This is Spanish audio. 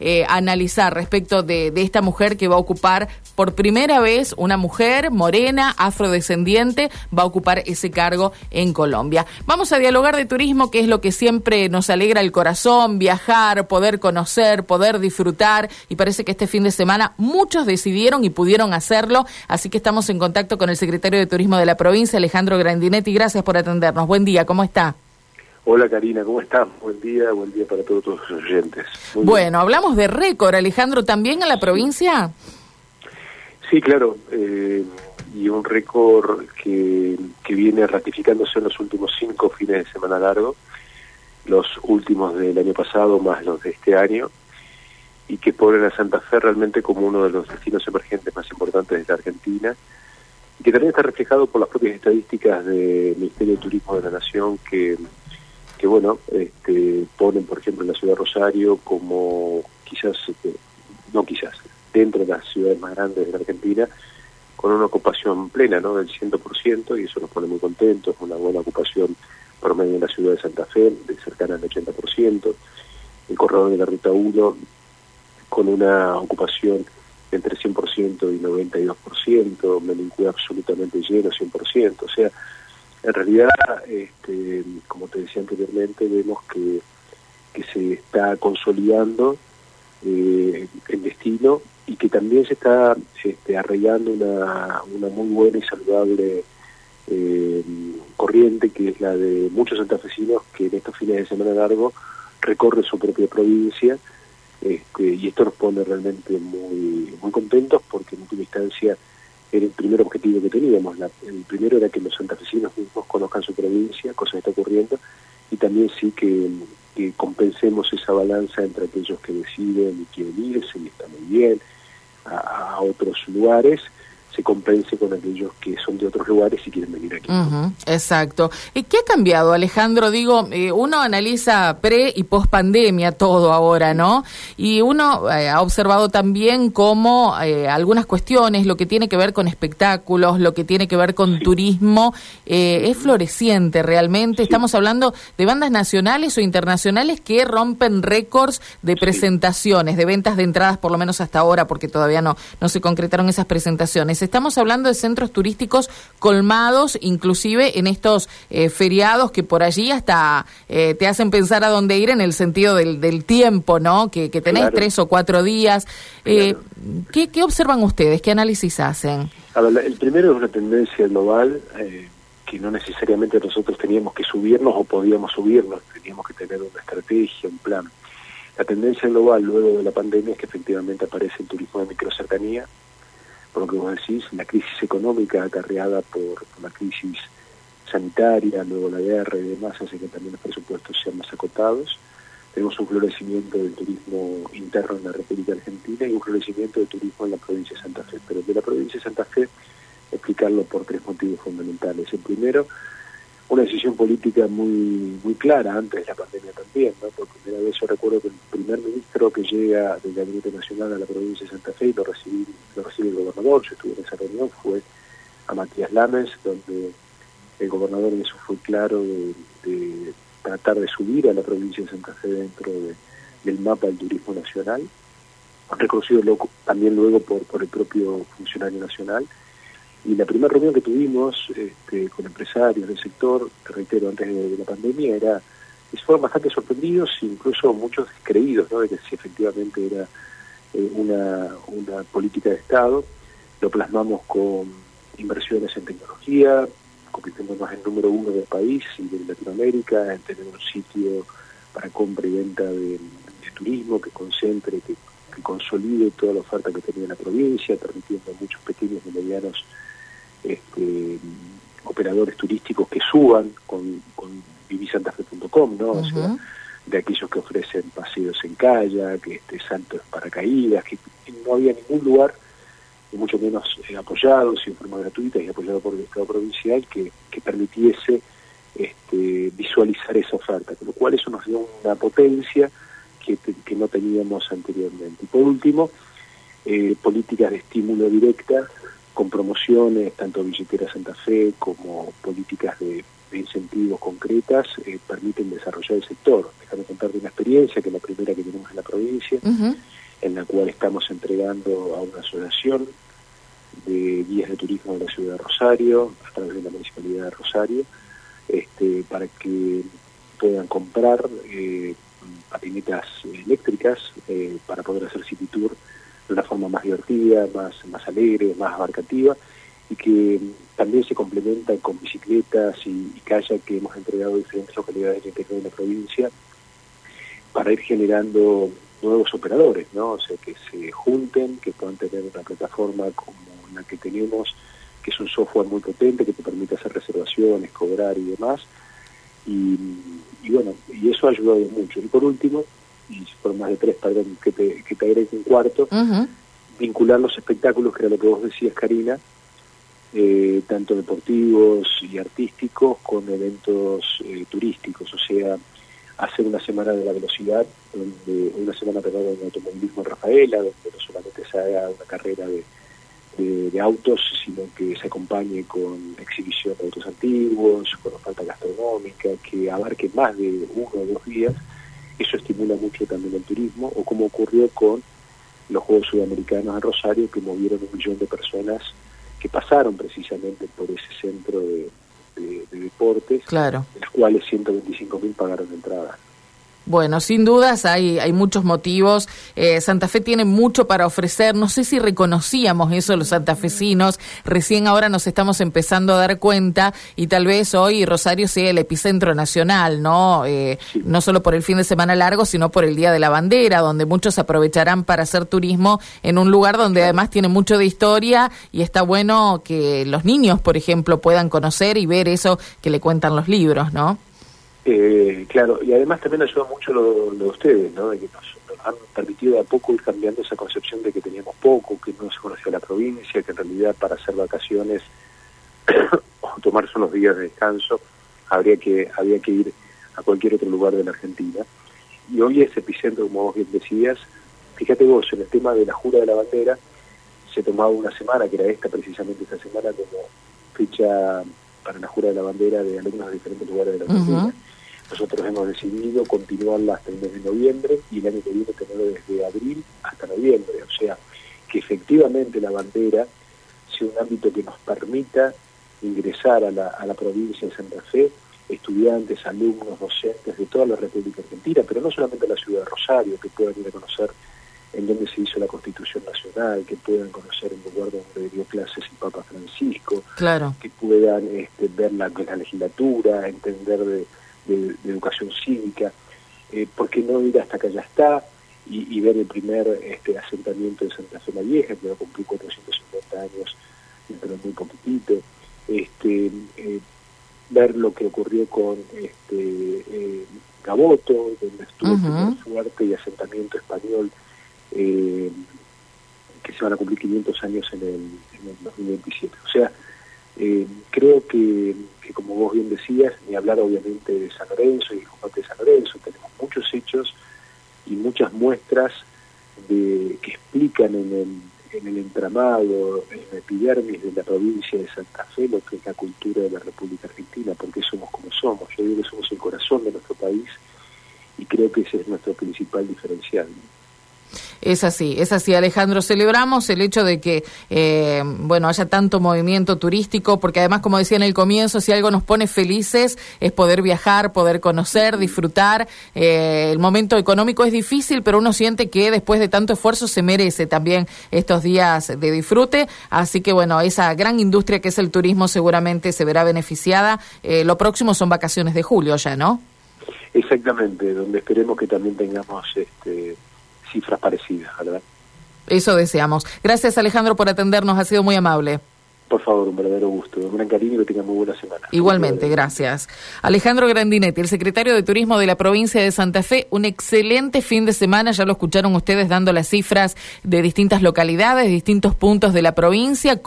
eh, analizar respecto de, de, esta mujer que va a ocupar por primera vez una mujer morena, afrodescendiente, va a ocupar ese cargo en Colombia. Vamos a dialogar de turismo, que es lo que siempre nos alegra el corazón, viajar, poder conocer, poder disfrutar, y parece que este fin de semana muchos decidieron y pudieron hacerlo, así que estamos en contacto con el secretario de Turismo de la provincia, Alejandro Grandinetti. Gracias por atendernos. Buen día, ¿cómo está? Hola Karina, ¿cómo estás? Buen día, buen día para todos los oyentes. Muy bueno, bien. hablamos de récord, Alejandro, ¿también en la provincia? Sí, claro, eh, y un récord que, que viene ratificándose en los últimos cinco fines de semana largo, los últimos del año pasado más los de este año, y que ponen a Santa Fe realmente como uno de los destinos emergentes más importantes de la Argentina, y que también está reflejado por las propias estadísticas del Ministerio de Turismo de la Nación, que que bueno, este, ponen por ejemplo en la ciudad de Rosario como quizás, este, no quizás, dentro de las ciudades más grandes de la Argentina, con una ocupación plena, ¿no? Del 100%, y eso nos pone muy contentos, una buena ocupación promedio en la ciudad de Santa Fe, de cercana al 80%, el corredor de la Ruta 1, con una ocupación entre 100% y 92%, Melincue absolutamente lleno, 100%, o sea, en realidad, este, como te decía anteriormente, vemos que, se está consolidando eh, el destino y que también se está este, arraigando una, una muy buena y saludable eh, corriente, que es la de muchos santafesinos que en estos fines de semana largo recorren su propia provincia. Este, y esto nos pone realmente muy, muy contentos porque en última instancia era el primer objetivo que teníamos. La, el primero era que los santafesinos mismos conozcan su provincia, cosa que está ocurriendo, y también sí que, que compensemos esa balanza entre aquellos que deciden y quieren irse y está muy bien a, a otros lugares se compense con aquellos que son de otros lugares y quieren venir aquí. Uh -huh, exacto. ¿Y ¿Qué ha cambiado, Alejandro? Digo, eh, uno analiza pre y post pandemia todo ahora, ¿no? Y uno eh, ha observado también cómo eh, algunas cuestiones, lo que tiene que ver con espectáculos, lo que tiene que ver con sí. turismo, es floreciente realmente. Sí. Estamos hablando de bandas nacionales o internacionales que rompen récords de presentaciones, de ventas de entradas, por lo menos hasta ahora, porque todavía no, no se concretaron esas presentaciones estamos hablando de centros turísticos colmados, inclusive en estos eh, feriados que por allí hasta eh, te hacen pensar a dónde ir en el sentido del, del tiempo, ¿no? Que, que tenés claro. tres o cuatro días. Eh, claro. ¿qué, ¿qué, observan ustedes? ¿Qué análisis hacen? A ver, el primero es una tendencia global que no necesariamente nosotros teníamos que subirnos o podíamos subirnos, teníamos que tener una estrategia, un plan. La tendencia global luego de la pandemia es que efectivamente aparece el turismo de microcercanía, por lo que vos decís, la crisis económica acarreada por, la crisis sanitaria, luego la guerra y demás, hace que también los presupuestos sean más acotados. Tenemos un florecimiento del turismo interno en la República Argentina y un florecimiento del turismo en la provincia de Santa Fe. Pero de la provincia de Santa Fe, explicarlo por tres motivos fundamentales. El primero, una decisión política muy muy clara antes de la pandemia también, ¿no? Por primera vez yo recuerdo que el primer ministro que llega del Gabinete Nacional a la provincia de Santa Fe y lo, recibí, lo recibe el gobernador, yo estuve en esa reunión, fue a Matías Lames, donde el gobernador en eso fue claro de, tratar de subir a la provincia de Santa Fe dentro de, del mapa del turismo nacional, reconocido también luego por el propio funcionario nacional, y la primera reunión que tuvimos este, con empresarios del sector, te reitero, antes de, la pandemia, era fueron bastante sorprendidos, incluso muchos creídos, ¿no? de que si efectivamente era eh, una, una política de Estado. Lo plasmamos con inversiones en tecnología, convirtiéndonos en número uno del país y de Latinoamérica, en tener un sitio para compra y venta de, de turismo que concentre, que, que, consolide toda la oferta que tenía la provincia, permitiendo a muchos pequeños y medianos este, operadores turísticos que suban con, con vivisantafe.com, ¿no? Uh -huh. O sea, de aquellos que ofrecen paseos en kayak, este, saltos paracaídas, que no había ningún lugar, y mucho menos eh, apoyados y en forma gratuita y apoyado por el Estado provincial, que, que permitiese este, visualizar esa oferta, con lo cual eso nos dio una potencia que, que no teníamos anteriormente. Y por último, eh, políticas de estímulo directa con promociones, tanto Billetera Santa Fe como políticas de, de incentivos concretas eh, permiten desarrollar el sector. Déjame contarte una experiencia que es la primera que tenemos en la provincia, en la cual estamos entregando a una asociación de guías de turismo de la ciudad de Rosario, a través de la municipalidad de Rosario, este, para que puedan comprar eh, patinetas eléctricas eh, para poder hacer city tour de una forma más divertida, más, más alegre, más abarcativa y que también se complementa con bicicletas y, y que hemos entregado a diferentes localidades del interior de la provincia para ir generando nuevos operadores, ¿no? O sea, que se junten, que puedan tener una plataforma como la que tenemos, que es un software muy potente que te permite hacer reservaciones, cobrar y demás. Y, bueno, y eso ha ayudado mucho. Y por último, y por más de tres, perdón, que te, que te agregue un cuarto, vincular los espectáculos, que era lo que vos decías, Karina, eh, tanto deportivos y artísticos con eventos eh, turísticos, o sea, hacer una semana de la velocidad, donde una semana perdón, de automovilismo en Rafaela, donde no solamente se haga una carrera de, de, autos, sino que se acompañe con exhibición de autos antiguos, con oferta gastronómica, que abarque más de uno o dos días. Eso estimula mucho también el turismo, o como ocurrió con los Juegos Sudamericanos en Rosario, que movieron un millón de personas que pasaron precisamente por ese centro de, deportes, claro. de los cuales 125 mil pagaron entrada. Bueno, sin dudas hay, hay muchos motivos. Eh, Santa Fe tiene mucho para ofrecer. No sé si reconocíamos eso los santafesinos. Recién ahora nos estamos empezando a dar cuenta y tal vez hoy Rosario sea el epicentro nacional, ¿no? Eh, no solo por el fin de semana largo, sino por el Día de la Bandera, donde muchos aprovecharán para hacer turismo en un lugar donde además tiene mucho de historia y está bueno que los niños, por ejemplo, puedan conocer y ver eso que le cuentan los libros, ¿no? Eh, claro, y además también ayuda mucho lo, de ustedes, ¿no? De que nos, han permitido de a poco ir cambiando esa concepción de que teníamos poco, que no se conocía la provincia, que en realidad para hacer vacaciones o tomarse unos días de descanso habría que había que ir a cualquier otro lugar de la Argentina. Y hoy ese epicentro, como vos bien decías, fíjate vos, en el tema de la jura de la bandera, se tomaba una semana, que era esta precisamente esta semana, como fecha para la jura de la bandera de alumnos de diferentes lugares de la Argentina. Nosotros hemos decidido continuarla hasta el mes de noviembre y el año que viene tenerlo desde abril hasta noviembre. O sea, que efectivamente la bandera sea un ámbito que nos permita ingresar a la, a la provincia de Santa Fe estudiantes, alumnos, docentes de toda la República Argentina, pero no solamente la ciudad de Rosario, que puedan ir a conocer en dónde se hizo la Constitución Nacional, que puedan conocer el lugar donde dio clases el Papa Francisco, claro. que puedan este, ver la, la legislatura, entender de, de, educación cívica, eh, ¿por qué no ir hasta que ya está y, ver el primer este, asentamiento de Santa Fe la Vieja, que va a cumplir 450 años dentro de muy poquitito? Este, eh, ver lo que ocurrió con este, eh, Gaboto, donde estuvo un fuerte y asentamiento español, eh, que se van a cumplir 500 años en el, en el 2027. O sea, eh, creo que, como vos bien decías, ni hablar obviamente de San Lorenzo y el combate de San Lorenzo, tenemos muchos hechos y muchas muestras de, que explican en el, en el entramado, en el epidermis de la provincia de Santa Fe lo que es la cultura de la República Argentina, porque somos como somos. Yo digo que somos el corazón de nuestro país y creo que ese es nuestro principal diferencial. Es así, es así, Alejandro. Celebramos el hecho de que, eh, bueno, haya tanto movimiento turístico, porque además, como decía en el comienzo, si algo nos pone felices es poder viajar, poder conocer, disfrutar. Eh, el momento económico es difícil, pero uno siente que después de tanto esfuerzo se merece también estos días de disfrute. Así que, bueno, esa gran industria que es el turismo seguramente se verá beneficiada. Eh, lo próximo son vacaciones de julio ya, ¿no? Exactamente, donde esperemos que también tengamos este cifras parecidas, ¿verdad? Eso deseamos. Gracias Alejandro por atendernos, ha sido muy amable. Por favor, un verdadero gusto, un gran cariño y que tengan muy buena semana. Igualmente, gracias. Alejandro Grandinetti, el secretario de Turismo de la provincia de Santa Fe, un excelente fin de semana, ya lo escucharon ustedes dando las cifras de distintas localidades, distintos puntos de la provincia.